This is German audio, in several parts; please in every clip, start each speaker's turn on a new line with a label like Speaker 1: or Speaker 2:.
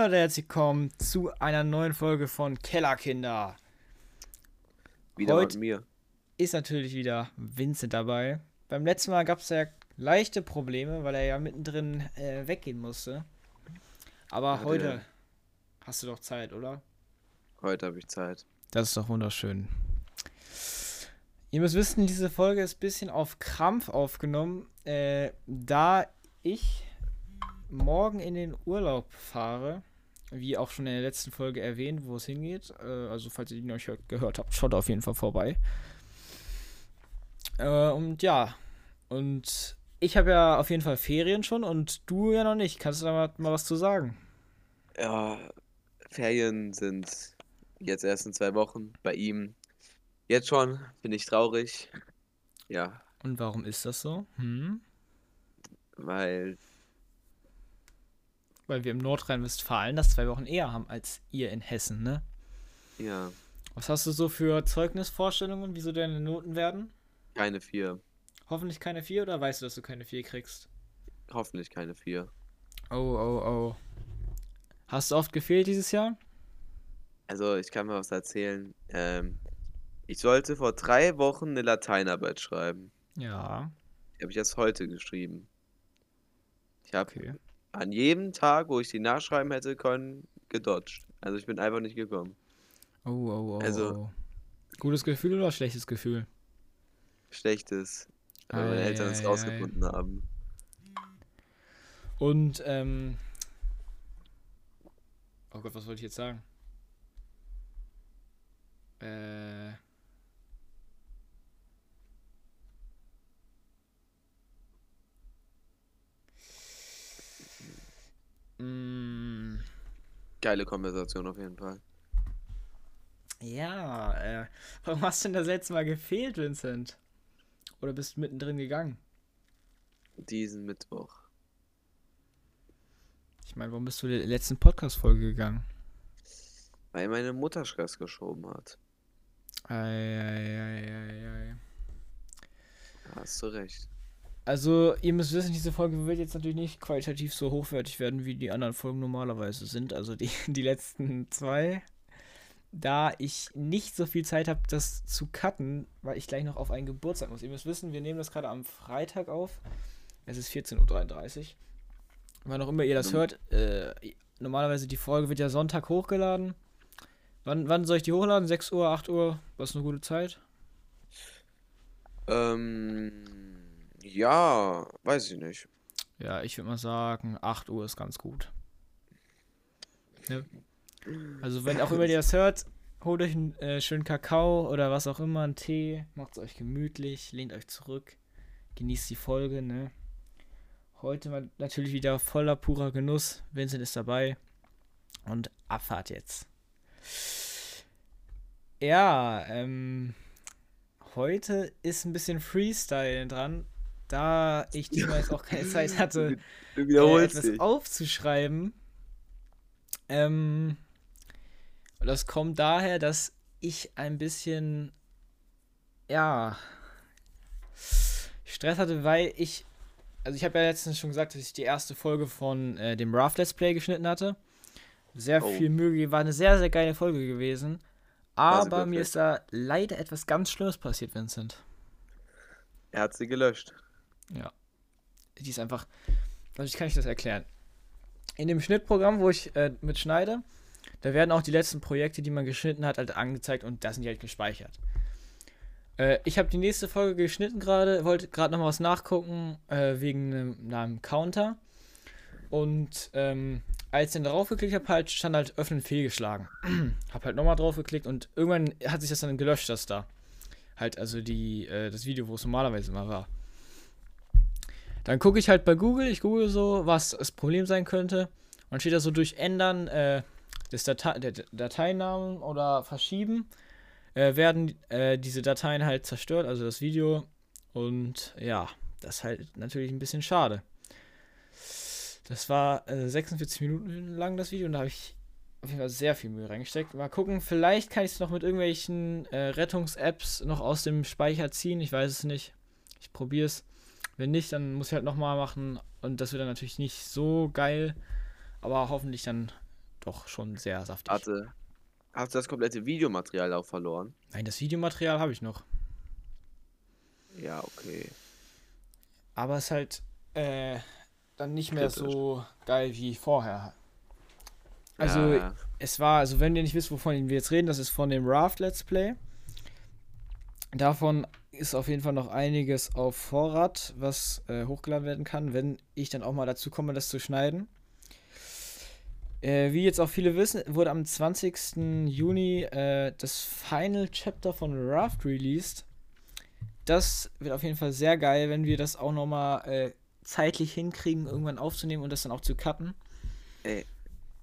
Speaker 1: Leute, herzlich willkommen zu einer neuen Folge von Kellerkinder.
Speaker 2: Wieder
Speaker 1: Heute-
Speaker 2: mit mir.
Speaker 1: Ist natürlich wieder Vincent dabei. Beim letzten Mal gab es ja leichte Probleme, weil er ja mittendrin äh, weggehen musste. Aber
Speaker 2: Hatte
Speaker 1: heute hast du doch Zeit, oder?
Speaker 2: Heute habe ich Zeit.
Speaker 1: Das ist doch wunderschön. Ihr müsst wissen, diese Folge ist ein bisschen auf Krampf aufgenommen, äh, da ich morgen in den Urlaub fahre. Wie auch schon in der letzten Folge erwähnt, wo es hingeht. Äh, also, falls ihr die noch nicht gehört habt, schaut auf jeden Fall vorbei. Äh, und ja, und ich habe ja auf jeden Fall Ferien schon und du ja noch nicht. Kannst du da mal, mal was zu sagen?
Speaker 2: Ja, Ferien sind jetzt erst in zwei Wochen. Bei ihm jetzt schon. Bin ich traurig. Ja,
Speaker 1: Und warum ist das so? Hm?
Speaker 2: weil
Speaker 1: Weil wir im Nordrhein-Westfalen das zwei Wochen eher haben als ihr in Hessen, ne?
Speaker 2: ja
Speaker 1: Was hast du so für Zeugnisvorstellungen, wieso deine Noten werden?
Speaker 2: keine vier.
Speaker 1: Hoffentlich keine 4 oder weißt du, dass du keine 4 kriegst?
Speaker 2: Hoffentlich keine vier.
Speaker 1: Oh, oh, oh. Hast du oft gefehlt dieses Jahr?
Speaker 2: Also ich kann mal was erzählen. Ähm, ich sollte vor drei Wochen eine Lateinarbeit schreiben.
Speaker 1: Ja,
Speaker 2: Die habe ich erst heute geschrieben. Ich habe
Speaker 1: okay.
Speaker 2: An jedem Tag, wo ich die nachschreiben hätte können, gedodged. Also ich bin einfach nicht gekommen.
Speaker 1: Oh, oh, oh.
Speaker 2: Also-
Speaker 1: oh. Gutes Gefühl oder schlechtes Gefühl?
Speaker 2: Schlechtes. Weil meine Eltern es
Speaker 1: Eieiei.
Speaker 2: rausgefunden haben.
Speaker 1: Und, ähm. Oh Gott, was wollte ich jetzt sagen? Äh. Mm,
Speaker 2: Geile Konversation auf jeden Fall.
Speaker 1: ja, äh. Warum hast du denn das letzte Mal gefehlt, Vincent? Oder bist du mittendrin gegangen?
Speaker 2: Diesen Mittwoch.
Speaker 1: Ich meine, warum bist du der letzten Podcast-Folge gegangen?
Speaker 2: Weil meine Mutter Stress geschoben hat.
Speaker 1: Eieieiei.
Speaker 2: Da hast du recht.
Speaker 1: Also, ihr müsst wissen, diese Folge wird jetzt natürlich nicht qualitativ so hochwertig werden, wie die anderen Folgen normalerweise sind. Also die, die letzten zwei. Da ich nicht so viel Zeit habe, das zu cutten, weil ich gleich noch auf einen Geburtstag muss. Ihr müsst wissen, wir nehmen das gerade am Freitag auf. Es ist 14.33 Uhr. Wann auch immer ihr das
Speaker 2: Mhm.
Speaker 1: hört, äh, normalerweise die Folge wird ja Sonntag hochgeladen. Wann, wann soll ich die hochladen? 6 Uhr, 8 Uhr? Was ist eine gute Zeit?
Speaker 2: Ähm, ja, weiß ich nicht.
Speaker 1: Ja, ich würde mal sagen, 8 Uhr ist ganz gut. Ne? Also, wenn auch immer ihr das hört, holt euch einen äh, schönen Kakao oder was auch immer, einen Tee, macht es euch gemütlich, lehnt euch zurück, genießt die Folge, ne? Heute mal natürlich wieder voller purer Genuss. Vincent ist dabei. Und Abfahrt jetzt. Ja, ähm, heute ist ein bisschen Freestyle dran, da ich diesmal jetzt auch keine Zeit hatte,
Speaker 2: Du
Speaker 1: äh, etwas
Speaker 2: dich.
Speaker 1: aufzuschreiben. Ähm, das kommt daher, dass ich ein bisschen, ja, Stress hatte, weil ich, also ich habe ja letztens schon gesagt, dass ich die erste Folge von äh, dem Raft Let's Play geschnitten hatte. Sehr
Speaker 2: Oh.
Speaker 1: viel Mühe, war eine sehr, sehr geile Folge gewesen. Aber mir
Speaker 2: perfekt.
Speaker 1: ist da leider etwas ganz Schlimmes passiert, Vincent.
Speaker 2: Er hat sie gelöscht.
Speaker 1: Die ist einfach. Dadurch kann ich das erklären. In dem Schnittprogramm, wo ich äh, mitschneide, da werden auch die letzten Projekte, die man geschnitten hat, halt angezeigt und da sind die halt gespeichert. Äh, ich habe die nächste Folge geschnitten gerade, wollte gerade noch mal was nachgucken, äh, wegen einem, einem Counter. Und ähm, als ich dann drauf geklickt habe, halt, stand halt öffnen fehlgeschlagen. hab halt nochmal drauf geklickt und irgendwann hat sich das dann gelöscht, das da. Halt, also die, äh, das Video, wo es normalerweise immer war. Dann gucke ich halt bei Google, ich google so, was das Problem sein könnte. Und dann steht da so durch Ändern äh, des Date der Dateinamen oder Verschieben äh, werden äh, diese Dateien halt zerstört, also das Video. Und ja, das ist halt natürlich ein bisschen schade. Das war äh, 46 Minuten lang das Video und da habe ich auf jeden Fall sehr viel Mühe reingesteckt. Mal gucken, vielleicht kann ich es noch mit irgendwelchen äh, Rettungs-Apps noch aus dem Speicher ziehen. Ich weiß es nicht. Ich probiere es. Wenn nicht, dann muss ich halt nochmal machen. Und das wird dann natürlich nicht so geil. Aber hoffentlich dann doch schon sehr saftig.
Speaker 2: Hatte, hast du das komplette Videomaterial auch verloren?
Speaker 1: Nein, das Videomaterial habe ich noch.
Speaker 2: Ja, okay.
Speaker 1: Aber es ist halt äh, dann nicht mehr
Speaker 2: Kritisch.
Speaker 1: so geil wie vorher. Also,
Speaker 2: ja,
Speaker 1: es war, also wenn ihr nicht wisst, wovon wir jetzt reden, das ist von dem Raft Let's Play. Davon ist auf jeden Fall noch einiges auf Vorrat, was äh, hochgeladen werden kann, wenn ich dann auch mal dazu komme, das zu schneiden. Äh, wie jetzt auch viele wissen, wurde am 20. Juni äh, das Final Chapter von Raft released. Das wird auf jeden Fall sehr geil, wenn wir das auch nochmal äh, zeitlich hinkriegen, irgendwann aufzunehmen und das dann auch zu cutten.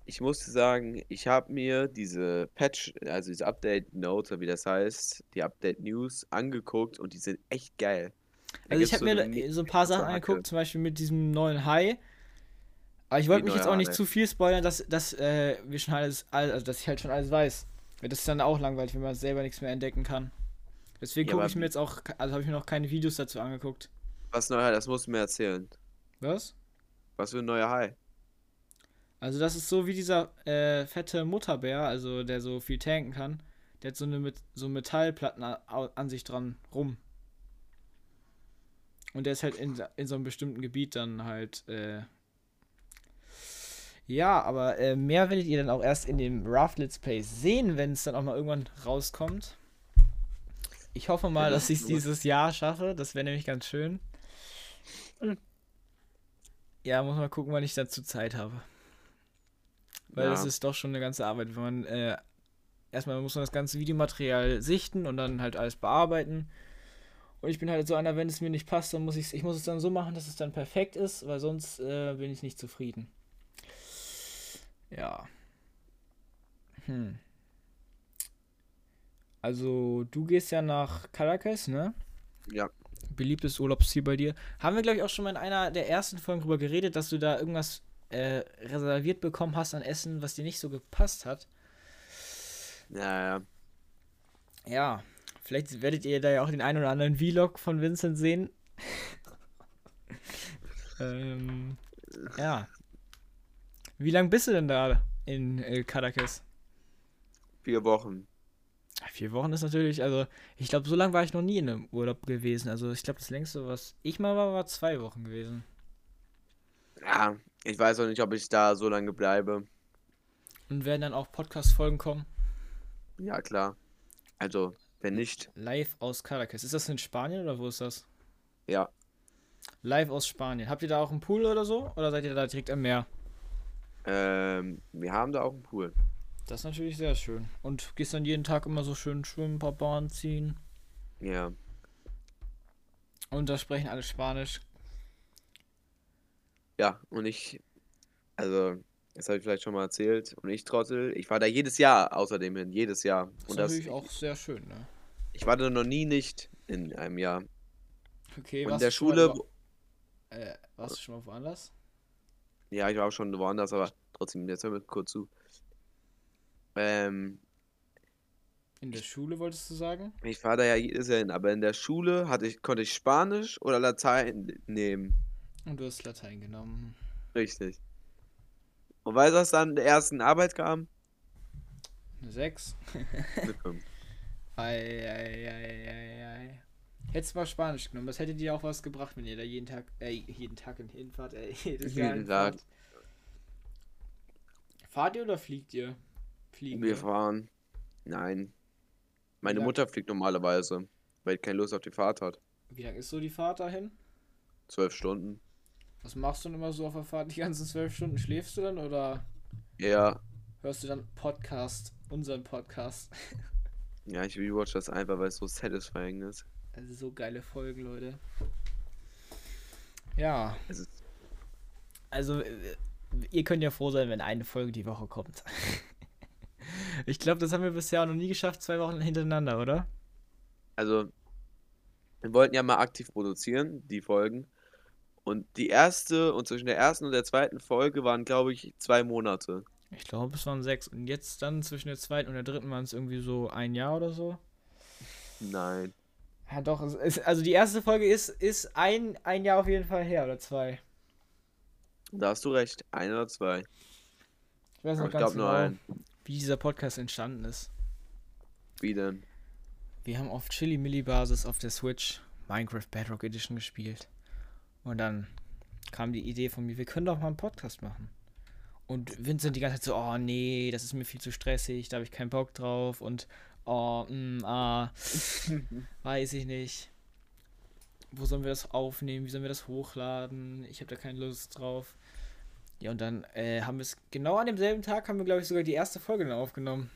Speaker 2: Ich musste sagen, ich habe mir diese Patch, also diese Update Notes, oder wie das heißt, die Update News angeguckt und die sind echt geil. Da
Speaker 1: Also ich habe mir
Speaker 2: eine
Speaker 1: da so ein paar Sachen angeguckt, zum Beispiel mit diesem neuen High. Aber ich wollte mich jetzt auch nicht
Speaker 2: High?
Speaker 1: zu viel spoilern, dass, dass äh, wir schon alles, all- also dass ich halt schon alles weiß. Weil das ist dann auch langweilig, wenn man selber nichts mehr entdecken kann. Deswegen
Speaker 2: Ja,
Speaker 1: gucke ich mir jetzt auch, also habe ich mir noch keine Videos dazu angeguckt.
Speaker 2: Was neuer, das musst du mir erzählen.
Speaker 1: Was?
Speaker 2: Was für ein neuer High?
Speaker 1: Also das ist so wie dieser äh, fette Mutterbär, also der so viel tanken kann. Der hat so eine mit so Metallplatten an sich dran rum. Und der ist halt in, in so einem bestimmten Gebiet dann halt. Äh ja, aber äh, mehr werdet ihr dann auch erst in dem Raft Let's Play sehen, wenn es dann auch mal irgendwann rauskommt. Ich hoffe mal, dass ich es dieses Jahr schaffe. Das wäre nämlich ganz schön. Ja, muss mal gucken, wann ich dazu Zeit habe. Weil
Speaker 2: Ja.
Speaker 1: das ist doch schon eine ganze Arbeit, wenn man äh, erstmal muss man das ganze Videomaterial sichten und dann halt alles bearbeiten. Und ich bin halt so einer, wenn es mir nicht passt, dann muss ich ich muss es dann so machen, dass es dann perfekt ist, weil sonst äh, bin ich nicht zufrieden. Ja. Hm. Also, du gehst ja nach Caracas, ne?
Speaker 2: Ja.
Speaker 1: Beliebtes Urlaubsziel bei dir. Haben wir, glaube ich, auch schon mal in einer der ersten Folgen drüber geredet, dass du da irgendwas äh, reserviert bekommen hast an Essen, was dir nicht so gepasst hat.
Speaker 2: Ja, ja.
Speaker 1: Ja, vielleicht werdet ihr da ja auch den einen oder anderen Vlog von Vincent sehen. ähm, ja. Wie lange bist du denn da in äh, Caracas?
Speaker 2: Vier Wochen.
Speaker 1: Vier Wochen ist natürlich, also ich glaube, so lange war ich noch nie in einem Urlaub gewesen. Also ich glaube, das längste, was ich mal war, war zwei Wochen gewesen.
Speaker 2: Ja, ich weiß auch nicht, ob ich da so lange bleibe.
Speaker 1: Und werden dann auch Podcast-Folgen kommen.
Speaker 2: Ja, klar. Also, wenn nicht,
Speaker 1: Live aus Caracas. Ist das in Spanien oder wo ist das?
Speaker 2: ja.
Speaker 1: Live aus Spanien. Habt ihr da auch einen Pool oder so? Oder seid ihr da direkt am Meer?
Speaker 2: Ähm, wir haben da auch einen Pool.
Speaker 1: Das ist natürlich sehr schön. Und gehst dann jeden Tag immer so schön schwimmen, ein paar Bahnen ziehen.
Speaker 2: Ja.
Speaker 1: Und da sprechen alle Spanisch.
Speaker 2: Ja, und ich, also, das habe ich vielleicht schon mal erzählt. Und ich Trottel, ich war da jedes Jahr außerdem hin, jedes Jahr.
Speaker 1: Das ist
Speaker 2: Und das,
Speaker 1: natürlich auch sehr schön, ne?
Speaker 2: ich war da noch nie nicht in einem Jahr.
Speaker 1: Okay,
Speaker 2: Und in der
Speaker 1: mal
Speaker 2: Schule,
Speaker 1: wo- Äh, warst du schon mal woanders?
Speaker 2: ja, ich war auch schon woanders, aber trotzdem, jetzt hör mir kurz zu. Ähm,
Speaker 1: In der Schule wolltest du sagen?
Speaker 2: ich war da ja jedes Jahr hin, aber in der Schule hatte ich, konnte ich Spanisch oder Latein nehmen.
Speaker 1: Und du hast Latein genommen.
Speaker 2: Richtig. Und weißt du, was dann in der ersten Arbeit kam?
Speaker 1: Eine 6.
Speaker 2: Eine 5.
Speaker 1: Ei, ei, ei, ei, ei. Hättest mal Spanisch genommen. Das hätte dir auch was gebracht, wenn ihr da jeden Tag, äh, jeden Tag hinfahrt, äh, jedes Jahr
Speaker 2: Jeden Tag.
Speaker 1: hinfahrt. Fahrt ihr oder fliegt ihr? Fliegen
Speaker 2: Wir
Speaker 1: wir.
Speaker 2: fahren. Nein. Meine Mutter fliegt normalerweise, weil die keine Lust auf die Fahrt hat.
Speaker 1: Wie lang ist so die Fahrt dahin?
Speaker 2: Zwölf Stunden.
Speaker 1: Was machst du denn immer so auf der Fahrt die ganzen zwölf Stunden? Schläfst du dann oder
Speaker 2: Ja,
Speaker 1: hörst du dann Podcast, unseren Podcast?
Speaker 2: ja, ich rewatch das einfach, weil es so satisfying ist.
Speaker 1: Also so geile Folgen, Leute. Ja, also äh, ihr könnt ja froh sein, wenn eine Folge die Woche kommt. ich glaube, das haben wir bisher auch noch nie geschafft, zwei Wochen hintereinander, oder?
Speaker 2: also, wir wollten ja mal aktiv produzieren, die Folgen. Und die erste und zwischen der ersten und der zweiten Folge waren, glaube ich, zwei Monate.
Speaker 1: Ich glaube, es waren sechs. Und jetzt dann zwischen der zweiten und der dritten waren es irgendwie so ein Jahr oder so.
Speaker 2: Nein.
Speaker 1: Ja, doch. Es ist, also die erste Folge ist, ist ein, ein Jahr auf jeden Fall her oder zwei.
Speaker 2: Da hast du recht. Ein oder zwei.
Speaker 1: Ich weiß noch
Speaker 2: Ich
Speaker 1: ganz
Speaker 2: glaube nur
Speaker 1: genau,
Speaker 2: einen.
Speaker 1: wie dieser Podcast entstanden ist.
Speaker 2: Wie denn?
Speaker 1: Wir haben auf Chili Milli Basis auf der Switch Minecraft Bedrock Edition gespielt. Und dann kam die Idee von mir, wir können doch mal einen Podcast machen. Und Vincent die ganze Zeit so, oh nee, das ist mir viel zu stressig, da habe ich keinen Bock drauf und oh, mm, ah, weiß ich nicht. Wo sollen wir das aufnehmen? Wie sollen wir das hochladen? Ich habe da keine Lust drauf. Ja, und dann äh, haben wir es genau an demselben Tag haben wir, glaube ich, sogar die erste Folge dann aufgenommen.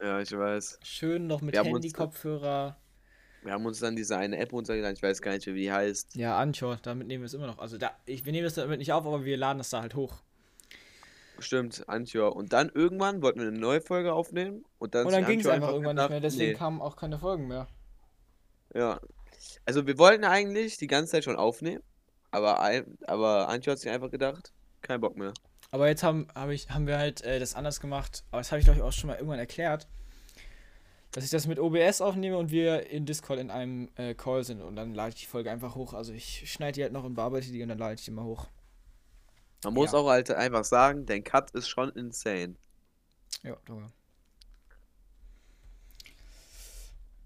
Speaker 2: Ja, ich weiß.
Speaker 1: Schön noch mit Handy-Kopfhörer.
Speaker 2: Wir haben uns dann diese eine App runtergeladen, ich weiß gar nicht, wie die heißt.
Speaker 1: Ja, Anchor, damit nehmen wir es immer noch. Also da, ich, wir nehmen es damit nicht auf, aber wir laden es da halt hoch.
Speaker 2: Stimmt, Anchor. Und dann irgendwann wollten wir eine neue Folge aufnehmen und dann
Speaker 1: Und dann ging es
Speaker 2: Anchor
Speaker 1: einfach irgendwann nicht mehr,
Speaker 2: gedacht,
Speaker 1: deswegen
Speaker 2: nee.
Speaker 1: kamen auch keine Folgen mehr.
Speaker 2: Ja. Also wir wollten eigentlich die ganze Zeit schon aufnehmen, aber, aber Anchor hat sich einfach gedacht, kein Bock mehr.
Speaker 1: Aber jetzt haben, hab ich, haben wir halt äh, das anders gemacht. Aber das habe ich glaube ich auch schon mal irgendwann erklärt. Dass ich das mit OBS aufnehme und wir in Discord in einem äh, Call sind und dann lade ich die Folge einfach hoch. Also ich schneide die halt noch und bearbeite die und dann lade ich die mal hoch.
Speaker 2: Man muss
Speaker 1: Ja.
Speaker 2: auch halt einfach sagen, dein Cut ist schon insane.
Speaker 1: Ja, danke.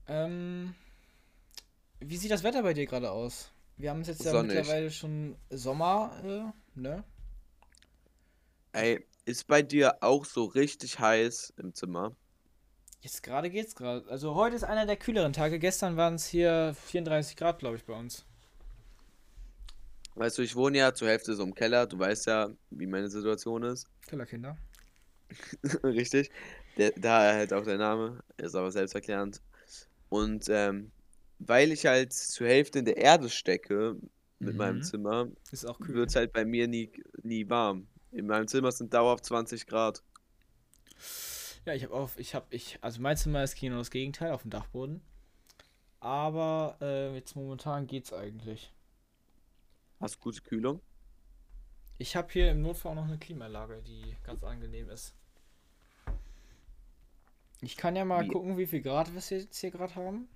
Speaker 1: Ähm, wie sieht das Wetter bei dir gerade aus? Wir haben es jetzt ja
Speaker 2: Sonnig.
Speaker 1: mittlerweile schon Sommer, äh, ne?
Speaker 2: Ey, ist bei dir auch so richtig heiß im Zimmer?
Speaker 1: Jetzt gerade geht's gerade. Also heute ist einer der kühleren Tage. Gestern waren es hier 34 Grad, glaube ich, bei uns.
Speaker 2: Weißt du, ich wohne ja zur Hälfte so im Keller, du weißt ja, wie meine Situation ist.
Speaker 1: Kellerkinder.
Speaker 2: Richtig. Der, da halt auch der Name, ist aber selbsterklärend. Und ähm, weil ich halt zur Hälfte in der Erde stecke mit meinem
Speaker 1: Mhm.
Speaker 2: Zimmer,
Speaker 1: auch kühl.
Speaker 2: wird es halt bei mir nie, nie warm. In meinem Zimmer sind dauerhaft 20 Grad.
Speaker 1: Ja, ich habe auf, ich habe, ich, also mein Zimmer ist genau das Gegenteil, auf dem Dachboden. Aber äh, jetzt momentan geht's eigentlich.
Speaker 2: Hast du gute Kühlung?
Speaker 1: Ich habe hier im Notfall auch noch eine Klimaanlage, die ganz angenehm ist. Ich kann ja mal
Speaker 2: Wie-
Speaker 1: gucken, wie viel Grad wir jetzt hier gerade haben.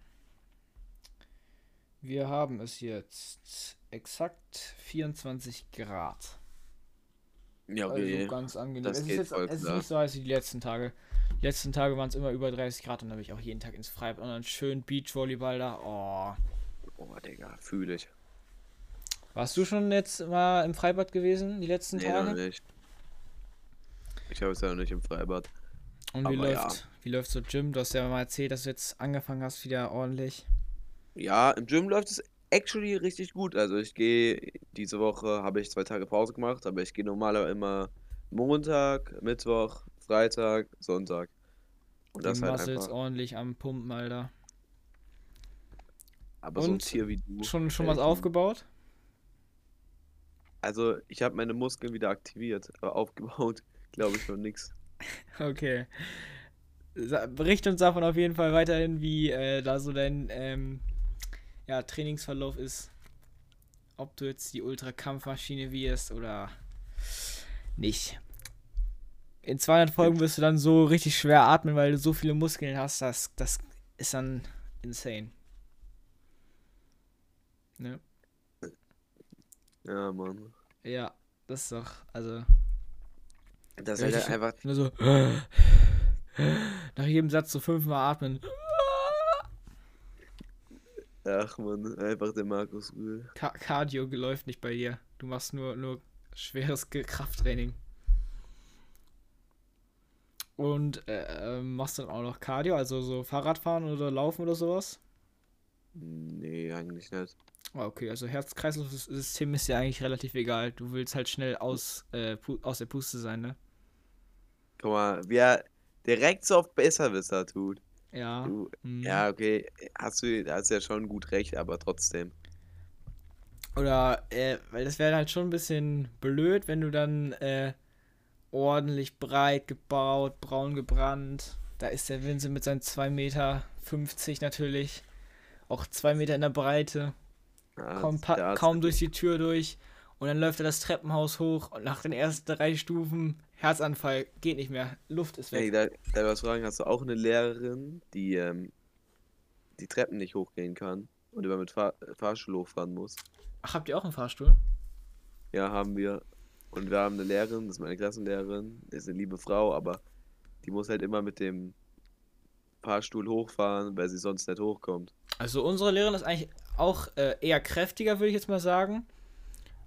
Speaker 1: Wir haben es jetzt exakt 24 Grad.
Speaker 2: Ja,
Speaker 1: Also
Speaker 2: okay.
Speaker 1: ganz angenehm.
Speaker 2: das
Speaker 1: es ist jetzt es ist nicht so heiß wie die letzten Tage. Die letzten Tage waren es immer über 30 Grad und da habe ich auch jeden Tag ins Freibad und dann schön Beachvolleyball da. Oh.
Speaker 2: Oh, Digga, fühle ich.
Speaker 1: Warst du schon jetzt mal im Freibad gewesen, die letzten
Speaker 2: Nee, noch
Speaker 1: Tage?
Speaker 2: nicht. Ich habe es ja noch nicht im Freibad.
Speaker 1: Und wie
Speaker 2: Aber
Speaker 1: läuft, wie läuft so Gym? Du hast ja mal erzählt, dass du jetzt angefangen hast, wieder ordentlich.
Speaker 2: Ja, im Gym läuft es actually richtig gut. Also ich gehe, diese Woche habe ich zwei Tage Pause gemacht, aber ich gehe normalerweise immer Montag, Mittwoch, Freitag, Sonntag. Und das
Speaker 1: die
Speaker 2: halt
Speaker 1: Muscles
Speaker 2: einfach.
Speaker 1: ordentlich am Pumpen, Alter.
Speaker 2: Aber so ein
Speaker 1: Und
Speaker 2: Tier wie du.
Speaker 1: Schon, schon was aufgebaut?
Speaker 2: Also ich habe meine Muskeln wieder aktiviert, aber aufgebaut, glaube ich noch nix.
Speaker 1: Okay. Bericht uns davon auf jeden Fall weiterhin, wie äh, da so dein ähm, ja, Trainingsverlauf ist. Ob du jetzt die Ultra-Kampfmaschine wirst oder nicht. In 200 Folgen wirst du dann so richtig schwer atmen, weil du so viele Muskeln hast. Das, das ist dann insane. Ne?
Speaker 2: Ja, Mann.
Speaker 1: Ja, das ist doch, also.
Speaker 2: Das ist halt einfach.
Speaker 1: Nur so. Nach jedem Satz so fünfmal atmen.
Speaker 2: Ach man, einfach der Markus Rühl.
Speaker 1: Cardio läuft nicht bei dir. Du machst nur, nur schweres Krafttraining. Und äh, ähm, machst dann auch noch Cardio, also so Fahrradfahren oder Laufen oder sowas?
Speaker 2: Nee, eigentlich nicht.
Speaker 1: Ah, okay, also Herz-Kreislauf-System ist ja eigentlich relativ egal. Du willst halt schnell aus, äh, aus der Puste sein, ne?
Speaker 2: Guck mal, wie er direkt so auf Besserwisser tut.
Speaker 1: Ja.
Speaker 2: Du,
Speaker 1: mhm.
Speaker 2: ja, okay, hast du hast ja schon gut recht, aber trotzdem.
Speaker 1: Oder, äh, weil das wäre halt schon ein bisschen blöd, wenn du dann äh, ordentlich breit gebaut, braun gebrannt. Da ist der Vincent mit seinen 2,50 Meter natürlich. Auch 2 Meter in der Breite.
Speaker 2: Ja,
Speaker 1: Kaum, durch die Tür durch. Und dann läuft er das Treppenhaus hoch und nach den ersten drei Stufen Herzanfall. Geht nicht mehr. Luft ist weg.
Speaker 2: da, da was fragen, hast du auch eine Lehrerin, die ähm, die Treppen nicht hochgehen kann und immer mit Fahr Fahrstuhl hochfahren muss?
Speaker 1: Ach, habt ihr auch einen Fahrstuhl?
Speaker 2: Ja, haben wir. Und wir haben eine Lehrerin, das ist meine Klassenlehrerin, ist eine liebe Frau, aber die muss halt immer mit dem Fahrstuhl hochfahren, weil sie sonst nicht hochkommt.
Speaker 1: Also unsere Lehrerin ist eigentlich auch äh, eher kräftiger, würde ich jetzt mal sagen.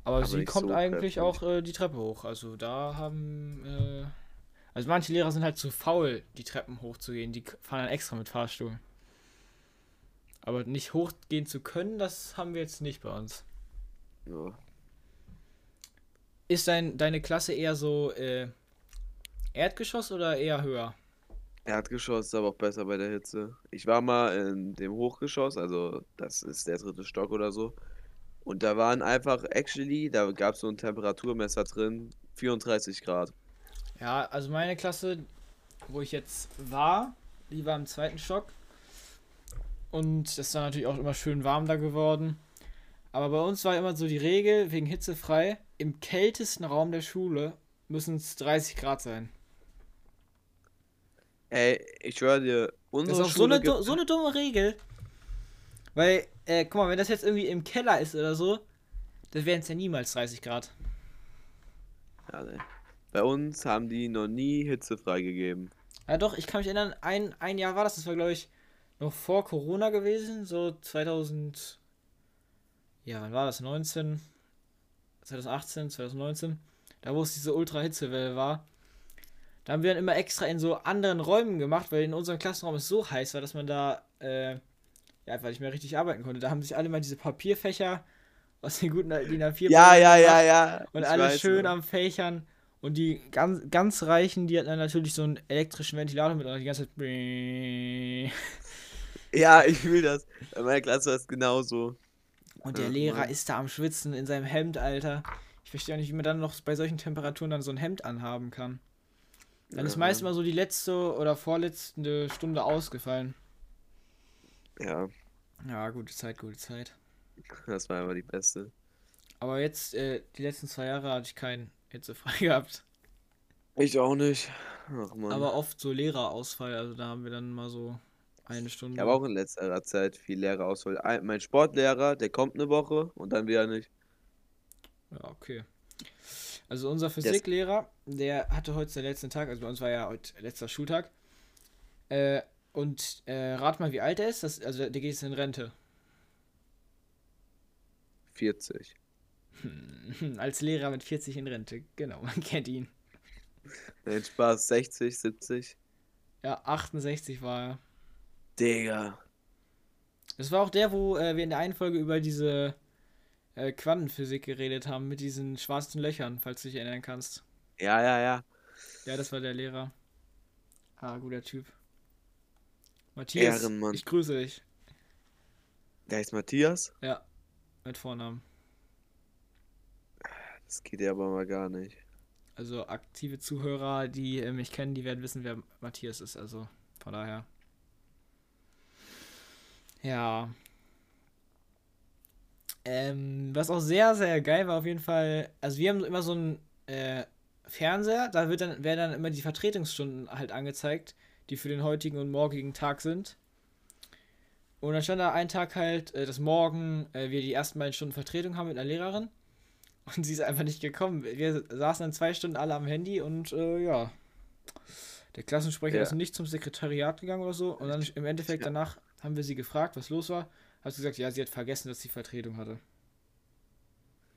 Speaker 1: Aber,
Speaker 2: Aber
Speaker 1: sie kommt
Speaker 2: so
Speaker 1: eigentlich
Speaker 2: kräftig.
Speaker 1: auch äh, die Treppe hoch. Also da haben. Äh, also manche Lehrer sind halt zu faul, die Treppen hochzugehen. Die fahren dann extra mit Fahrstuhl. Aber nicht hochgehen zu können, das haben wir jetzt nicht bei uns.
Speaker 2: Ja.
Speaker 1: Ist dein, deine Klasse eher so äh, Erdgeschoss oder eher höher?
Speaker 2: Erdgeschoss ist aber auch besser bei der Hitze. Ich war mal in dem Hochgeschoss, also das ist der dritte Stock oder so. Und da waren einfach, actually, da gab es so ein Temperaturmesser drin, 34 Grad.
Speaker 1: Ja, also meine Klasse, wo ich jetzt war, die war im zweiten Stock. Und es war natürlich auch immer schön warm da geworden. Aber bei uns war immer so die Regel, wegen hitzefrei, im kältesten Raum der Schule müssen es 30 Grad sein.
Speaker 2: Ey, ich schwöre dir,
Speaker 1: Das
Speaker 2: unsere
Speaker 1: ist auch so
Speaker 2: Schule
Speaker 1: eine, du-
Speaker 2: gibt,
Speaker 1: so eine dumme Regel. Weil, äh, guck mal, wenn das jetzt irgendwie im Keller ist oder so, dann wären es ja niemals 30 Grad.
Speaker 2: ja, ne. Bei uns haben die noch nie Hitze freigegeben.
Speaker 1: Ja doch, ich kann mich erinnern, ein, ein Jahr war das, das war glaube ich noch vor Corona gewesen, so 2000, ja, wann war das, 19, 2018, 2019, da wo es diese Ultra-Hitzewelle war. Da haben wir dann immer extra in so anderen Räumen gemacht, weil in unserem Klassenraum es so heiß war, dass man da äh, ja einfach nicht mehr richtig arbeiten konnte. Da haben sich alle mal diese Papierfächer aus den guten DIN A4
Speaker 2: Ja, ja, ja, ja.
Speaker 1: Und alle schön am Fächern. Und die ganz, ganz Reichen, die hatten dann natürlich so einen elektrischen Ventilator mit und die ganze Zeit.
Speaker 2: Ja, ich fühl das. Bei meiner Klasse war es genauso.
Speaker 1: Und der
Speaker 2: Ja,
Speaker 1: Lehrer
Speaker 2: Mann.
Speaker 1: ist da am Schwitzen in seinem Hemd, Alter. Ich verstehe auch nicht, wie man dann noch bei solchen Temperaturen dann so ein Hemd anhaben kann. Dann ist meist mal so die letzte oder vorletzte Stunde ausgefallen.
Speaker 2: Ja,
Speaker 1: Ja, gute Zeit, gute Zeit.
Speaker 2: das war immer die beste.
Speaker 1: Aber jetzt, äh, die letzten zwei Jahre hatte ich keinen hitzefrei gehabt.
Speaker 2: Ich auch nicht. Ach man.
Speaker 1: Aber oft so Lehrerausfall, also da haben wir dann mal so eine Stunde.
Speaker 2: Ich habe auch in letzter Zeit viel Lehrerauswahl. Ein- Mein Sportlehrer, der kommt eine Woche und dann wieder nicht.
Speaker 1: Ja, okay. Also unser Physiklehrer, der hatte heute seinen letzten Tag, also bei uns war ja heute letzter Schultag. Äh, und äh, rat mal, wie alt er ist. Das, also der geht jetzt in Rente.
Speaker 2: 40.
Speaker 1: Hm, Als Lehrer mit 40 in Rente. Genau, man kennt ihn.
Speaker 2: Nein, Spaß, 60, 70.
Speaker 1: Ja, 68 war er.
Speaker 2: Digga.
Speaker 1: Das war auch der, wo äh, wir in der einen Folge über diese äh, Quantenphysik geredet haben, mit diesen schwarzen Löchern, falls du dich erinnern kannst.
Speaker 2: Ja, ja, ja.
Speaker 1: Ja, das war der Lehrer. Ah, guter Typ. Matthias,
Speaker 2: Ehrenmann.
Speaker 1: ich grüße dich.
Speaker 2: Der heißt Matthias.
Speaker 1: Ja, mit Vornamen.
Speaker 2: Das geht ja aber mal gar nicht.
Speaker 1: Also aktive Zuhörer, die äh, mich kennen, die werden wissen, wer Matthias ist. Also von daher. Ja. Ähm, was auch sehr, sehr geil war auf jeden Fall. Also wir haben immer so einen äh, Fernseher, da wird dann, werden dann immer die Vertretungsstunden halt angezeigt, die für den heutigen und morgigen Tag sind. Und dann stand da ein Tag halt, äh, dass morgen äh, wir die ersten beiden Stunden Vertretung haben mit einer Lehrerin. Und sie ist einfach nicht gekommen. Wir saßen dann zwei Stunden alle am Handy und äh, ja. Der Klassensprecher
Speaker 2: Ja.
Speaker 1: ist nicht zum Sekretariat gegangen oder so. Und dann im Endeffekt
Speaker 2: Ja.
Speaker 1: danach haben wir sie gefragt, was los war. Hat sie gesagt, ja, sie hat vergessen, dass sie Vertretung hatte.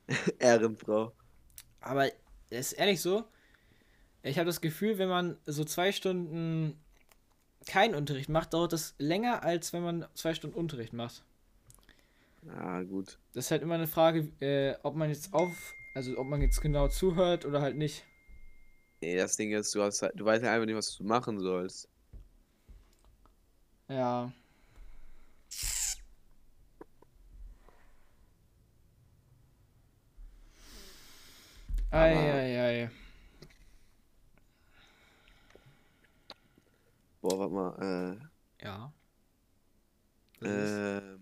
Speaker 2: Ehrenfrau.
Speaker 1: Aber es ist ehrlich so, ich habe das Gefühl, wenn man so zwei Stunden keinen Unterricht macht, dauert das länger, als wenn man zwei Stunden Unterricht macht.
Speaker 2: Ja, gut.
Speaker 1: Das ist halt immer eine Frage, äh, ob man jetzt auf, also ob man jetzt genau zuhört oder halt nicht.
Speaker 2: Nee, das Ding ist, du hast halt, du weißt ja einfach nicht, was du machen sollst.
Speaker 1: Ja. Eieiei.
Speaker 2: Boah, warte mal.
Speaker 1: Ja.
Speaker 2: Äh,
Speaker 1: ist?
Speaker 2: äh,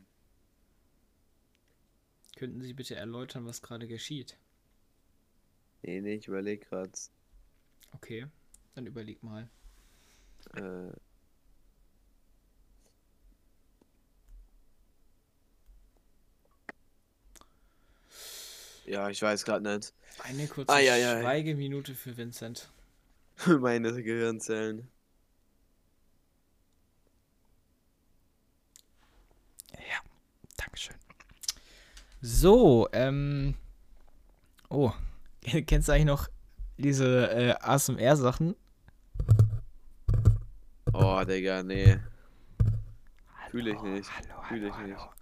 Speaker 1: Könnten Sie bitte erläutern, was gerade geschieht?
Speaker 2: nee, nee, ich überlege gerade.
Speaker 1: Okay, dann überleg mal.
Speaker 2: Äh, Ja, ich weiß gerade nicht.
Speaker 1: Eine kurze
Speaker 2: Ei, ei, ei.
Speaker 1: Schweigeminute für Vincent.
Speaker 2: Meine Gehirnzellen.
Speaker 1: Ja, Dankeschön. So, ähm. Oh, kennst du eigentlich noch diese äh, ASMR-Sachen?
Speaker 2: Oh, Digga, nee. Fühl ich
Speaker 1: Hallo,
Speaker 2: nicht.
Speaker 1: Hallo,
Speaker 2: Fühl
Speaker 1: hallo,
Speaker 2: ich nicht.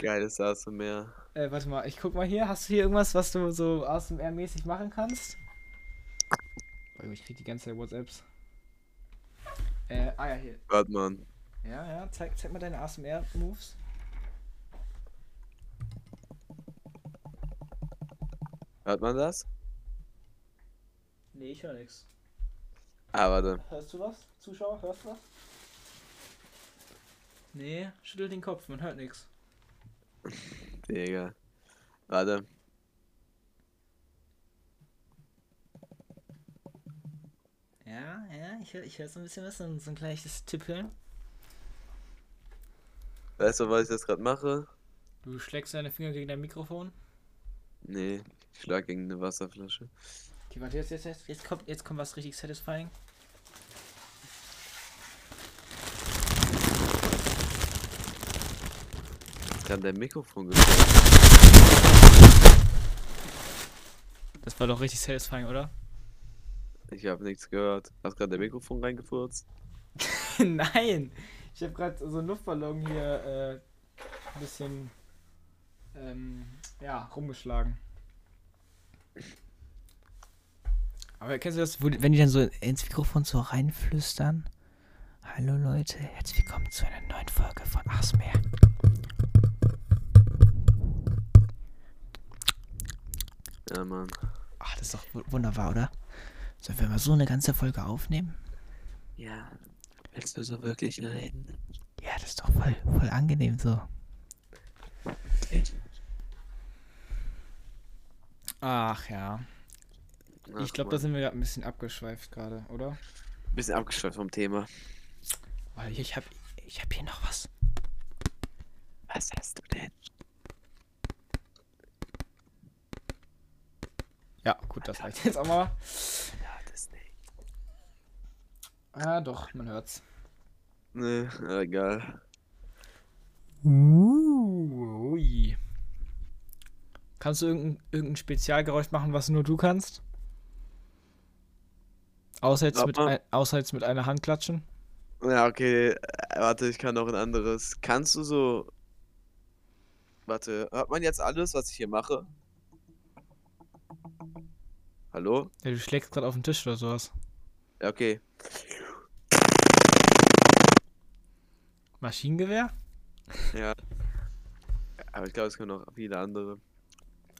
Speaker 2: Geiles ASMR.
Speaker 1: Äh, warte mal, ich guck mal hier. Hast du hier irgendwas, was du so ASMR-mäßig machen kannst? Oh, ich krieg die ganze Zeit WhatsApps. Äh, ah ja, hier.
Speaker 2: Warte mal.
Speaker 1: Ja, ja, zeig, zeig mal deine ASMR-Moves.
Speaker 2: Hört man das?
Speaker 1: Nee, ich höre nichts.
Speaker 2: Ah, warte.
Speaker 1: Hörst du was? Zuschauer, hörst du was? Nee, schüttel den Kopf, man hört nichts.
Speaker 2: Digga. Warte.
Speaker 1: Ja, ja, ich höre ich hör so ein bisschen was, so ein, so ein kleines Tippeln.
Speaker 2: Weißt du, was ich jetzt gerade mache?
Speaker 1: Du schlägst deine Finger gegen dein Mikrofon.
Speaker 2: Nee, ich schlag gegen eine Wasserflasche.
Speaker 1: Okay, warte, jetzt, jetzt, jetzt, jetzt, kommt, jetzt kommt was richtig satisfying.
Speaker 2: Jetzt kann dein Mikrofon gehört.
Speaker 1: Das war doch richtig satisfying, oder?
Speaker 2: Ich habe nichts gehört. Hast gerade dein Mikrofon reingefurzt?
Speaker 1: Nein! Ich habe gerade so einen Luftballon hier äh, ein bisschen ähm, ja, rumgeschlagen. Aber kennst du das, die- wenn die dann so ins Mikrofon so reinflüstern? Hallo Leute, herzlich willkommen zu einer neuen Folge von Asmer.
Speaker 2: Mann.
Speaker 1: Ach, das ist doch wu- wunderbar, oder? Sollen wir mal so eine ganze Folge aufnehmen?
Speaker 2: Ja. Willst du so wirklich reden?
Speaker 1: Ja, das ist doch voll, voll angenehm so. Ach ja. Ich glaube, da sind wir gerade ein bisschen abgeschweift gerade, oder?
Speaker 2: Bisschen abgeschweift vom Thema.
Speaker 1: Weil ich habe ich hab hier noch was.
Speaker 2: Was hast du denn?
Speaker 1: Ja, gut, das reicht jetzt auch mal.
Speaker 2: Ja, das nicht.
Speaker 1: Ah, doch, man hört's.
Speaker 2: Nee, egal.
Speaker 1: Uh, ui. Kannst du irgendein, irgendein Spezialgeräusch machen, was nur du kannst? Außer jetzt, mit ein, außer jetzt mit einer Hand klatschen?
Speaker 2: Ja, okay. äh, Warte, ich kann noch ein anderes. Kannst du so. Warte, hört man jetzt alles, was ich hier mache? Hallo?
Speaker 1: Ja, du schlägst gerade auf den Tisch oder sowas.
Speaker 2: Ja, okay.
Speaker 1: Maschinengewehr?
Speaker 2: Ja. Aber ich glaube, es können noch viele andere.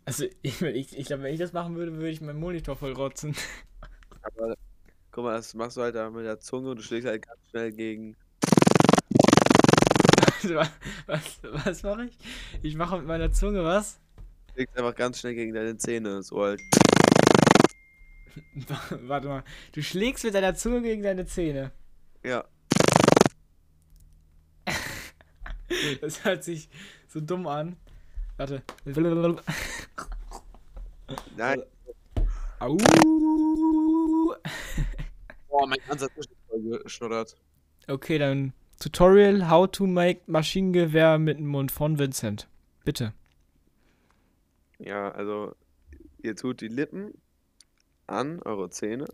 Speaker 1: Also, ich, ich, ich glaube, wenn ich das machen würde, würde ich meinen Monitor voll rotzen.
Speaker 2: Aber guck mal, das machst du halt mit der Zunge und du schlägst halt ganz schnell gegen.
Speaker 1: was was, was mache ich? Ich mache mit meiner Zunge was?
Speaker 2: Schlägst einfach ganz schnell gegen deine Zähne. So halt.
Speaker 1: Warte mal. Du schlägst mit deiner Zunge gegen deine Zähne.
Speaker 2: Ja.
Speaker 1: Das hört sich so dumm an. Warte.
Speaker 2: Nein.
Speaker 1: Au.
Speaker 2: Boah, mein ganzer Tisch ist voll geschnuddert.
Speaker 1: Okay, dann Tutorial How to make Maschinengewehr mit dem Mund von Vincent. Bitte.
Speaker 2: Ja, also ihr tut die Lippen an eure Zähne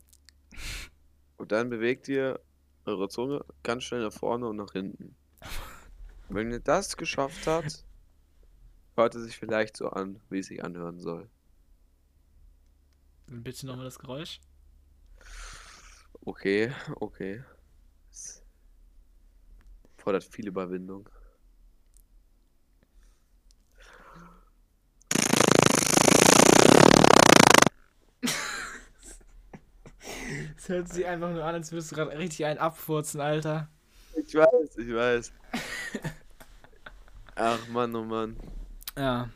Speaker 2: und dann bewegt ihr eure Zunge ganz schnell nach vorne und nach hinten. Und wenn ihr das geschafft habt, hört es sich vielleicht so an, wie es sich anhören soll.
Speaker 1: Bitte nochmal das Geräusch.
Speaker 2: Okay, okay. Es fordert viel Überwindung.
Speaker 1: Hört sich einfach nur an, als würdest du gerade richtig einen abfurzen, Alter.
Speaker 2: Ich weiß, ich weiß. Ach Mann, oh Mann.
Speaker 1: Ja.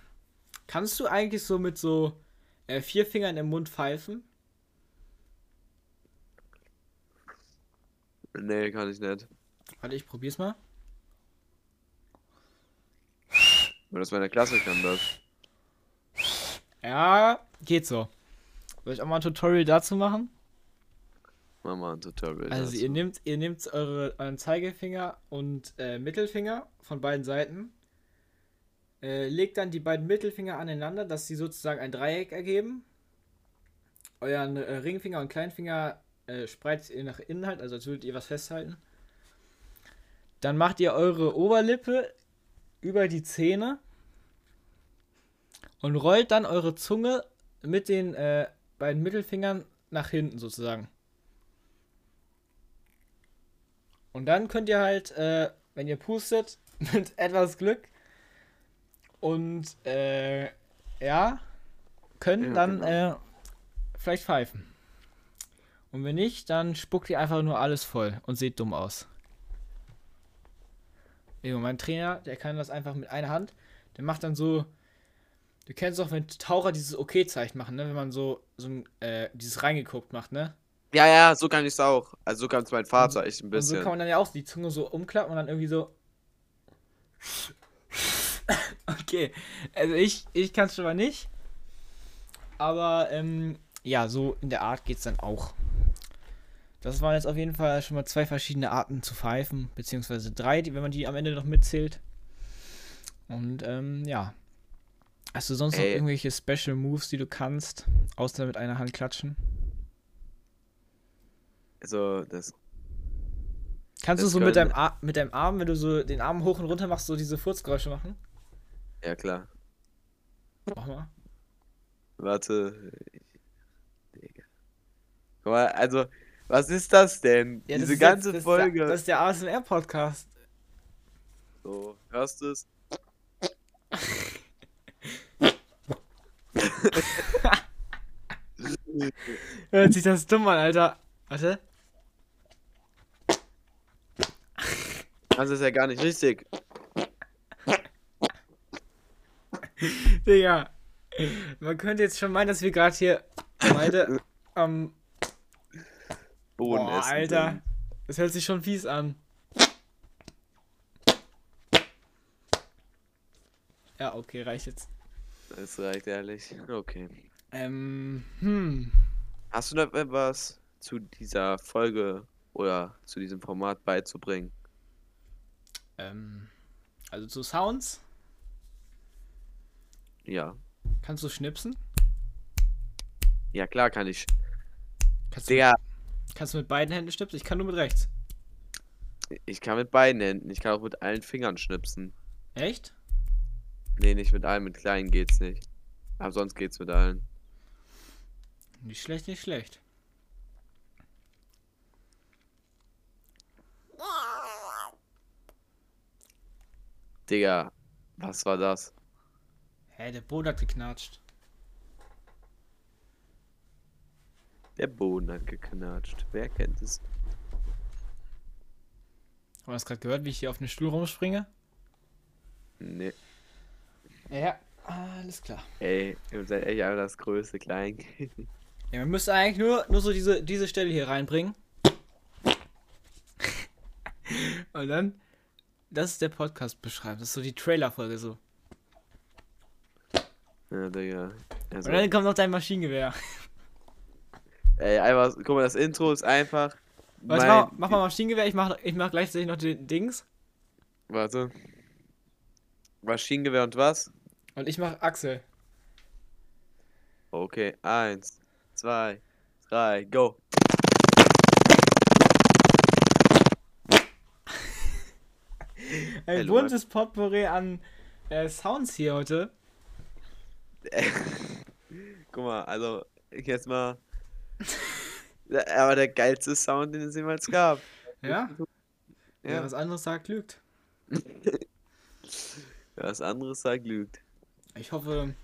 Speaker 1: Kannst du eigentlich so mit so äh, vier Fingern im Mund pfeifen?
Speaker 2: Nee, kann ich nicht.
Speaker 1: Warte, ich probier's mal.
Speaker 2: Weil das meine Klasse kann das.
Speaker 1: Ja, geht so. Soll ich auch mal ein Tutorial dazu machen?
Speaker 2: Mach mal ein Tutorial.
Speaker 1: Also
Speaker 2: dazu.
Speaker 1: ihr nehmt, ihr nehmt eure, euren Zeigefinger und äh, Mittelfinger von beiden Seiten. Äh, legt dann die beiden Mittelfinger aneinander, dass sie sozusagen ein Dreieck ergeben. Euren äh, Ringfinger und Kleinfinger äh, spreizt ihr nach innen halt, also als würdet ihr was festhalten. Dann macht ihr eure Oberlippe über die Zähne und rollt dann eure Zunge mit den äh, beiden Mittelfingern nach hinten sozusagen. Und dann könnt ihr halt, äh, wenn ihr pustet, mit etwas Glück und äh, ja, können
Speaker 2: Ja,
Speaker 1: dann
Speaker 2: genau.
Speaker 1: äh, vielleicht pfeifen. Und wenn nicht, dann spuckt ihr einfach nur alles voll und seht dumm aus. Jo, mein Trainer, der kann das einfach mit einer Hand. Der macht dann so. Du kennst doch, wenn Taucher dieses OK-Zeichen machen, ne? Wenn man so, so äh, dieses reingeguckt macht, ne?
Speaker 2: Ja, ja, so kann ich's auch. Also so kann es mein Vater echt ein
Speaker 1: Und so
Speaker 2: bisschen.
Speaker 1: kann man dann ja auch die Zunge so umklappen und dann irgendwie so. okay. Also ich, ich kann es schon mal nicht. Aber ähm, ja, so in der Art geht's dann auch. Das waren jetzt auf jeden Fall schon mal zwei verschiedene Arten zu pfeifen, beziehungsweise drei, die, wenn man die am Ende noch mitzählt. Und ähm, ja. Hast du sonst noch
Speaker 2: Ey.
Speaker 1: irgendwelche Special Moves, die du kannst, außer mit einer Hand klatschen?
Speaker 2: Also, das.
Speaker 1: Kannst du
Speaker 2: Das
Speaker 1: so mit deinem, Ar mit deinem Arm, wenn du so den Arm hoch und runter machst, so diese Furzgeräusche machen?
Speaker 2: Ja, klar.
Speaker 1: Mach mal.
Speaker 2: Warte. Digga. Guck mal, also, was ist das denn?
Speaker 1: Ja, das
Speaker 2: Diese ganze
Speaker 1: jetzt, das
Speaker 2: Folge.
Speaker 1: Ist der, das ist der ASMR-Podcast.
Speaker 2: So, hörst du es?
Speaker 1: Hört sich das dumm an, Alter. Warte.
Speaker 2: Das ist ja gar nicht richtig.
Speaker 1: Digga. Man könnte jetzt schon meinen, dass wir gerade hier beide am.
Speaker 2: Boden
Speaker 1: Boah,
Speaker 2: essen.
Speaker 1: Alter.
Speaker 2: sind.
Speaker 1: Das hört sich schon fies an. Ja, okay, reicht jetzt.
Speaker 2: Das reicht ehrlich. Okay.
Speaker 1: Ähm, hm.
Speaker 2: Hast du noch etwas zu dieser Folge oder zu diesem Format beizubringen?
Speaker 1: Ähm, also zu Sounds.
Speaker 2: Ja.
Speaker 1: Kannst du schnipsen?
Speaker 2: Ja, klar kann ich.
Speaker 1: Kannst du,
Speaker 2: Digga,
Speaker 1: kannst du mit beiden Händen schnipsen? Ich kann nur mit rechts.
Speaker 2: ich kann mit beiden Händen. Ich kann auch mit allen Fingern schnipsen.
Speaker 1: Echt?
Speaker 2: Nee, nicht mit allen. Mit kleinen geht's nicht. Aber sonst geht's mit allen.
Speaker 1: Nicht schlecht, nicht schlecht.
Speaker 2: Digga, was war das?
Speaker 1: Hä, der Boden hat geknatscht.
Speaker 2: Der Boden hat geknatscht. Wer kennt es?
Speaker 1: Haben wir das gerade gehört, wie ich hier auf den Stuhl rumspringe?
Speaker 2: Nee.
Speaker 1: Ja, alles klar.
Speaker 2: Ey, ihr seid echt einfach das größte Kleinkind.
Speaker 1: Ja, man müsste eigentlich nur, nur so diese, diese Stelle hier reinbringen. Und dann, das ist der Podcast beschreiben. Das ist so die Trailer-Folge so.
Speaker 2: Ja, Digga. Also,
Speaker 1: Und dann kommt noch dein Maschinengewehr.
Speaker 2: ey, einfach, guck mal, das Intro ist einfach.
Speaker 1: Warte,
Speaker 2: mein-
Speaker 1: mach, mach mal Maschinengewehr, ich mach, ich mach gleichzeitig noch den Dings.
Speaker 2: Warte. Maschinengewehr und was?
Speaker 1: Und ich mach Axel.
Speaker 2: Okay, eins, zwei, drei, go.
Speaker 1: Ein
Speaker 2: Hello,
Speaker 1: buntes Potpourri an äh, Sounds hier heute.
Speaker 2: Guck mal, also, jetzt mal. Aber der geilste Sound, den es jemals gab.
Speaker 1: Ja? Wer
Speaker 2: Ja,
Speaker 1: was anderes sagt, lügt.
Speaker 2: was anderes sagt, lügt.
Speaker 1: Ich hoffe,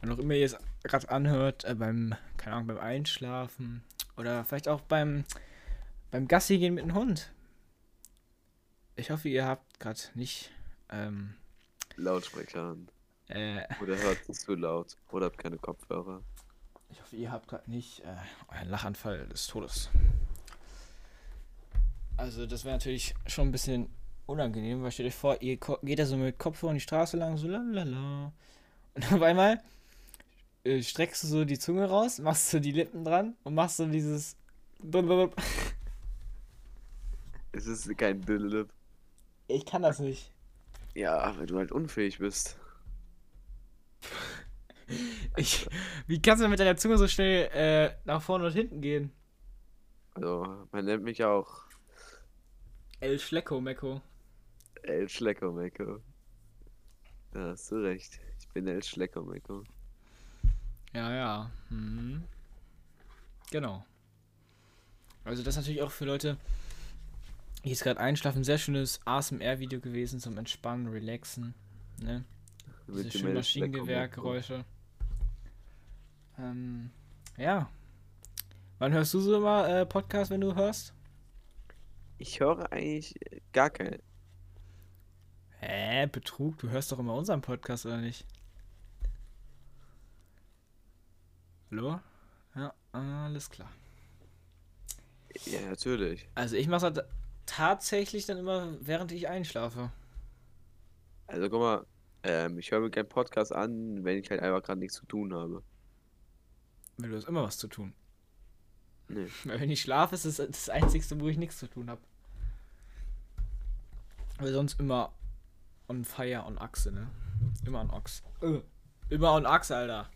Speaker 1: wann auch immer ihr es gerade anhört, äh, beim, keine Ahnung, beim Einschlafen oder vielleicht auch beim, beim Gassi gehen mit dem Hund. Ich hoffe, ihr habt gerade nicht, ähm,
Speaker 2: Lautsprecher an.
Speaker 1: äh,
Speaker 2: Oder hört es zu laut. Oder habt keine Kopfhörer.
Speaker 1: ich hoffe, ihr habt gerade nicht äh, euren Lachanfall des Todes. Also das wäre natürlich schon ein bisschen unangenehm, weil stellt euch vor, ihr geht da so mit Kopfhörer die Straße lang, so lalala. Und auf einmal äh, streckst du so die Zunge raus, machst so die Lippen dran und machst so dieses.
Speaker 2: Es ist kein Dillip.
Speaker 1: Ich kann das nicht.
Speaker 2: Ja, weil du halt unfähig bist.
Speaker 1: Ich, wie kannst du mit deiner Zunge so schnell äh, nach vorne und hinten gehen?
Speaker 2: Also, man nennt mich auch
Speaker 1: El Schlecko Mecko.
Speaker 2: El Schleckermecko. Da hast du recht. Ich bin El Schleckermecko.
Speaker 1: Ja, ja. Mhm. Genau. Also das ist natürlich auch für Leute, die jetzt gerade einschlafen, ein sehr schönes ASMR-Video gewesen zum Entspannen, Relaxen. Ne? Diese schönen. Maschinengewehrgeräusche. Ähm, ja. Wann hörst du so immer äh, Podcast, wenn du hörst?
Speaker 2: Ich höre eigentlich gar keinen.
Speaker 1: Hä, Betrug? Du hörst doch immer unseren Podcast, oder nicht? Hallo? Ja, alles klar.
Speaker 2: Ja, natürlich.
Speaker 1: Also ich mache halt tatsächlich dann immer, während ich einschlafe.
Speaker 2: Also guck mal, ähm, ich höre mir keinen Podcast an, wenn ich halt einfach gerade nichts zu tun habe.
Speaker 1: Weil du hast immer was zu tun.
Speaker 2: Nee.
Speaker 1: Weil wenn ich schlafe, ist es das Einzige, wo ich nichts zu tun habe. Weil sonst immer on fire, on Achse, ne? Immer on Ochs. Äh, immer on Achse, Alter.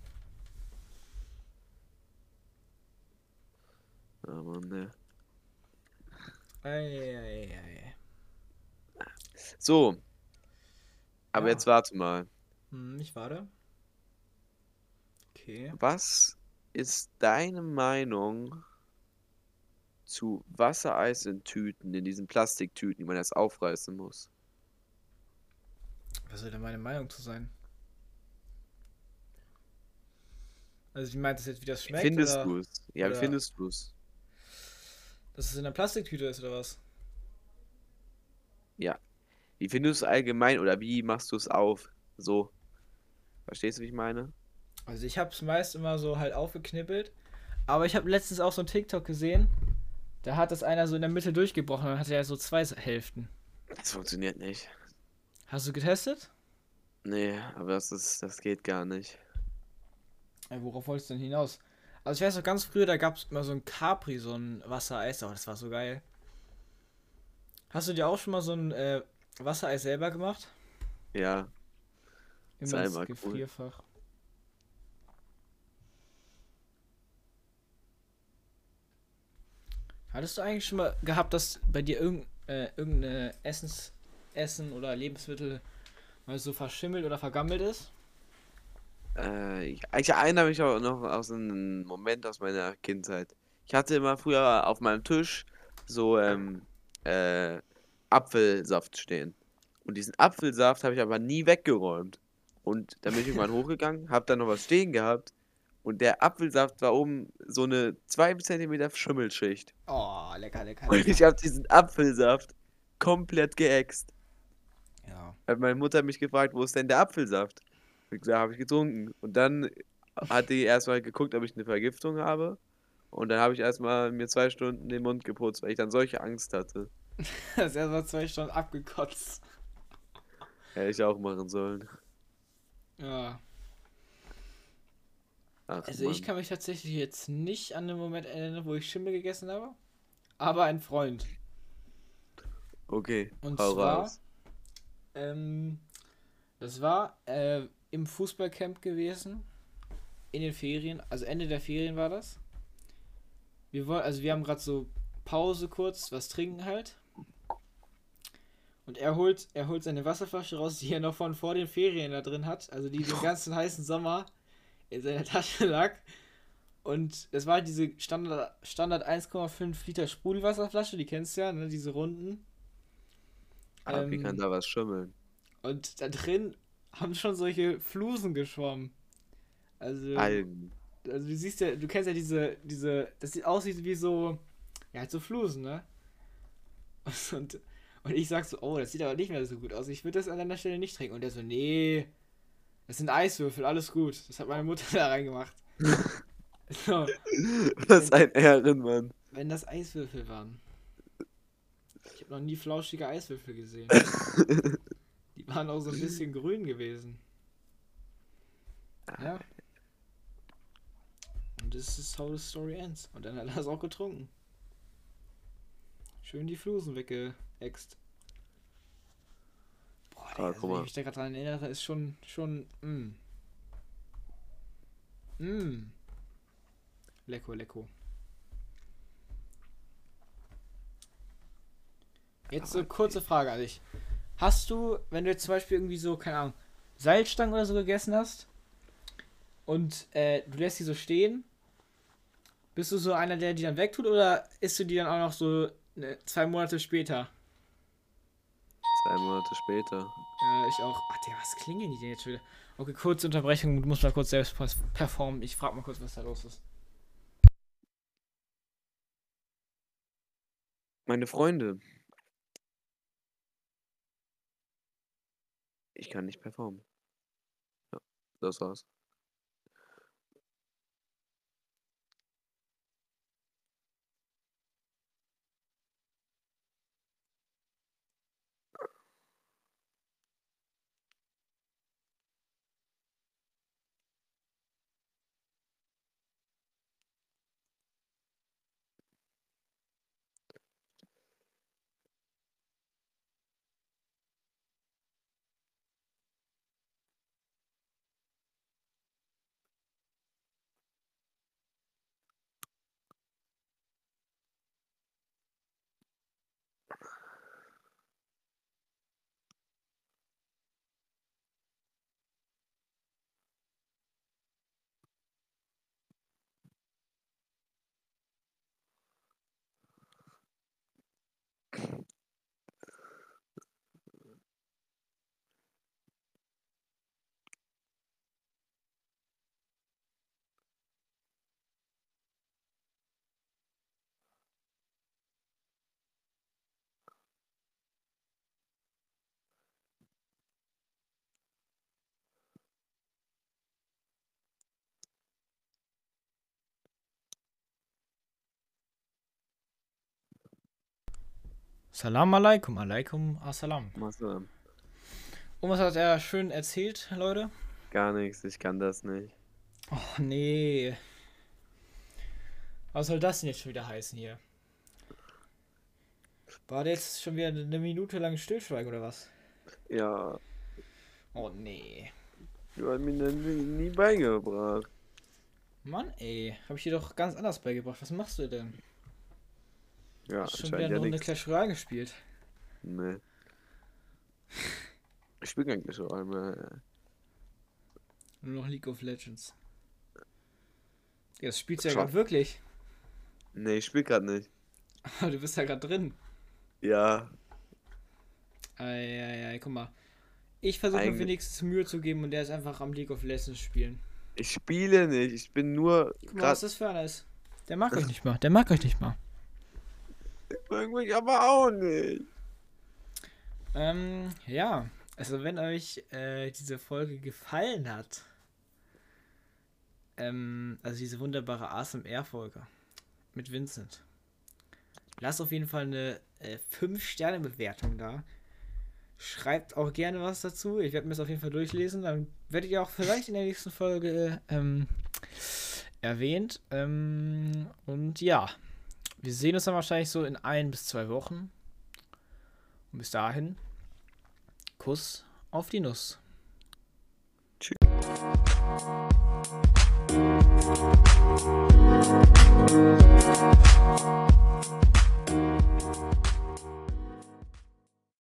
Speaker 2: Aber ne.
Speaker 1: Eieiei.
Speaker 2: So. Aber
Speaker 1: Ja.
Speaker 2: jetzt warte mal.
Speaker 1: Hm, ich warte. Okay.
Speaker 2: Was ist deine Meinung zu Wassereis in Tüten, in diesen Plastiktüten, die man erst aufreißen muss?
Speaker 1: Was soll denn meine Meinung zu sein? Also wie meint das jetzt, wie das schmeckt?
Speaker 2: findest du es? Ja, wie findest du es?
Speaker 1: Dass es in der Plastiktüte ist oder was?
Speaker 2: Wie findest du es allgemein oder wie machst du es auf? So. Verstehst du, wie ich meine?
Speaker 1: Also ich habe es meist immer so halt aufgeknippelt. Aber ich habe letztens auch so ein TikTok gesehen. Da hat das einer so in der Mitte durchgebrochen. Dann hatte er so zwei Hälften.
Speaker 2: Das funktioniert nicht.
Speaker 1: Hast du getestet?
Speaker 2: Nee, aber das ist, das geht gar nicht.
Speaker 1: Ja, worauf wolltest du denn hinaus? Also ich weiß noch ganz früher, da gab es immer so ein Capri, so ein Wassereis. Oh, das war so geil. Hast du dir auch schon mal so ein äh, Wassereis selber gemacht?
Speaker 2: Ja,
Speaker 1: Immer ins
Speaker 2: einmal cool.
Speaker 1: Gefrierfach. Hattest du eigentlich schon mal gehabt, dass bei dir irgend, äh, irgendeine Essens, Essen oder Lebensmittel mal so verschimmelt oder vergammelt ist?
Speaker 2: Äh, ich, ich erinnere mich auch noch aus einem Moment aus meiner Kindheit. Ich hatte immer früher auf meinem Tisch so ähm, äh, Apfelsaft stehen. Und diesen Apfelsaft habe ich aber nie weggeräumt. Und dann bin ich irgendwann hochgegangen, habe dann noch was stehen gehabt. Und der Apfelsaft war oben so eine 2 cm Schimmelschicht.
Speaker 1: Oh, lecker, lecker,
Speaker 2: Und ich habe diesen Apfelsaft komplett geäxt.
Speaker 1: Ja.
Speaker 2: Hat meine Mutter mich gefragt, wo ist denn der Apfelsaft? Ich gesagt, habe ich getrunken. Und dann hat die erstmal geguckt, ob ich eine Vergiftung habe. Und dann habe ich erstmal mir zwei Stunden den Mund geputzt, weil ich dann solche Angst hatte.
Speaker 1: Das ist erst mal zwei Stunden abgekotzt.
Speaker 2: Hätte ich auch machen sollen.
Speaker 1: Ja.
Speaker 2: Ach,
Speaker 1: Also ich
Speaker 2: Mann.
Speaker 1: kann mich tatsächlich jetzt nicht an den Moment erinnern, wo ich Schimmel gegessen habe. Aber ein Freund.
Speaker 2: Okay,
Speaker 1: Und zwar, ähm, das war äh, im Fußballcamp gewesen. In den Ferien, also Ende der Ferien war das. Wir wollen, also wir haben gerade so Pause kurz, was trinken halt. Und er holt, er holt seine Wasserflasche raus, die er noch von vor den Ferien da drin hat, also die den ganzen heißen Sommer in seiner Tasche lag. Und das war diese Standard, Standard 1,5 Liter Sprudelwasserflasche, die kennst du ja, ne, diese runden.
Speaker 2: Aber wie
Speaker 1: ähm,
Speaker 2: kann da was schimmeln?
Speaker 1: Und da drin haben schon solche Flusen geschwommen. Also,
Speaker 2: Algen.
Speaker 1: also du siehst ja, du kennst ja diese, diese, das sieht aus wie, so, ja, halt so Flusen, ne? Und, und ich sag so, oh, das sieht aber nicht mehr so gut aus. Ich würde das an deiner Stelle nicht trinken. Und der so, nee, das sind Eiswürfel, alles gut. Das hat meine Mutter da reingemacht. so,
Speaker 2: Was ein Ehrenmann.
Speaker 1: wenn das Eiswürfel waren. Ich habe noch nie flauschige Eiswürfel gesehen. Waren auch so ein bisschen grün gewesen. Ja. Und das ist how the story ends. Und dann hat er es auch getrunken. Schön die Flusen weggeext. Boah, Digga,
Speaker 2: Ah,
Speaker 1: also, wenn ich mich da gerade dran erinnere, ist schon, schon, mm. Mm. Lecko, lecko. Jetzt so kurze Frage an dich. Hast du, wenn du jetzt zum Beispiel irgendwie so, keine Ahnung, Salzstangen oder so gegessen hast und äh, du lässt die so stehen, bist du so einer, der die dann wegtut oder isst du die dann auch noch so ne, zwei Monate später?
Speaker 2: Zwei Monate später.
Speaker 1: Äh, ich auch. Ach, der, was klingeln die denn jetzt wieder? Okay, kurze Unterbrechung, du musst mal kurz selbst performen. Ich frag mal kurz, was da los ist.
Speaker 2: Meine Freunde. Ich kann nicht performen. Ja, das war's.
Speaker 1: Salam alaikum, alaikum assalam.
Speaker 2: Massalam.
Speaker 1: Und was hat er schön erzählt, Leute?
Speaker 2: Gar nichts, ich kann das nicht.
Speaker 1: Oh, nee. Was soll das denn jetzt schon wieder heißen hier? War der jetzt schon wieder eine Minute lang Stillschweigen oder was?
Speaker 2: Ja,
Speaker 1: Oh, nee.
Speaker 2: du hast mir das nie, nie beigebracht.
Speaker 1: Mann, ey. Hab ich dir doch ganz anders beigebracht. Was machst du denn?
Speaker 2: Ja,
Speaker 1: schon wieder eine Runde. Clash Royale gespielt.
Speaker 2: Nee. Ich spiele gar nicht so einmal.
Speaker 1: Nur noch League of Legends. Ja, das spielst du ja gerade wirklich.
Speaker 2: Nee, ich spiele gerade nicht.
Speaker 1: Aber du bist ja gerade drin.
Speaker 2: Ja,
Speaker 1: Eieiei, guck mal. Ich versuche mir wenigstens Mühe zu geben und der ist einfach am League of Legends spielen.
Speaker 2: ich spiele nicht. Ich bin nur
Speaker 1: Guck mal, was das für einer ist. Der mag euch nicht mal. Der mag euch nicht mal.
Speaker 2: Irgendwie aber auch nicht.
Speaker 1: Ähm, ja. Also wenn euch äh, diese Folge gefallen hat, ähm, also diese wunderbare ASMR-Folge mit Vincent, lasst auf jeden Fall eine äh, 5-Sterne-Bewertung da. Schreibt auch gerne was dazu. Ich werde mir das auf jeden Fall durchlesen. Dann werdet ihr auch vielleicht in der nächsten Folge ähm, erwähnt. Ähm, und ja, wir sehen uns dann wahrscheinlich so in ein bis zwei Wochen. Und bis dahin, Kuss auf die Nuss.
Speaker 2: Tschüss.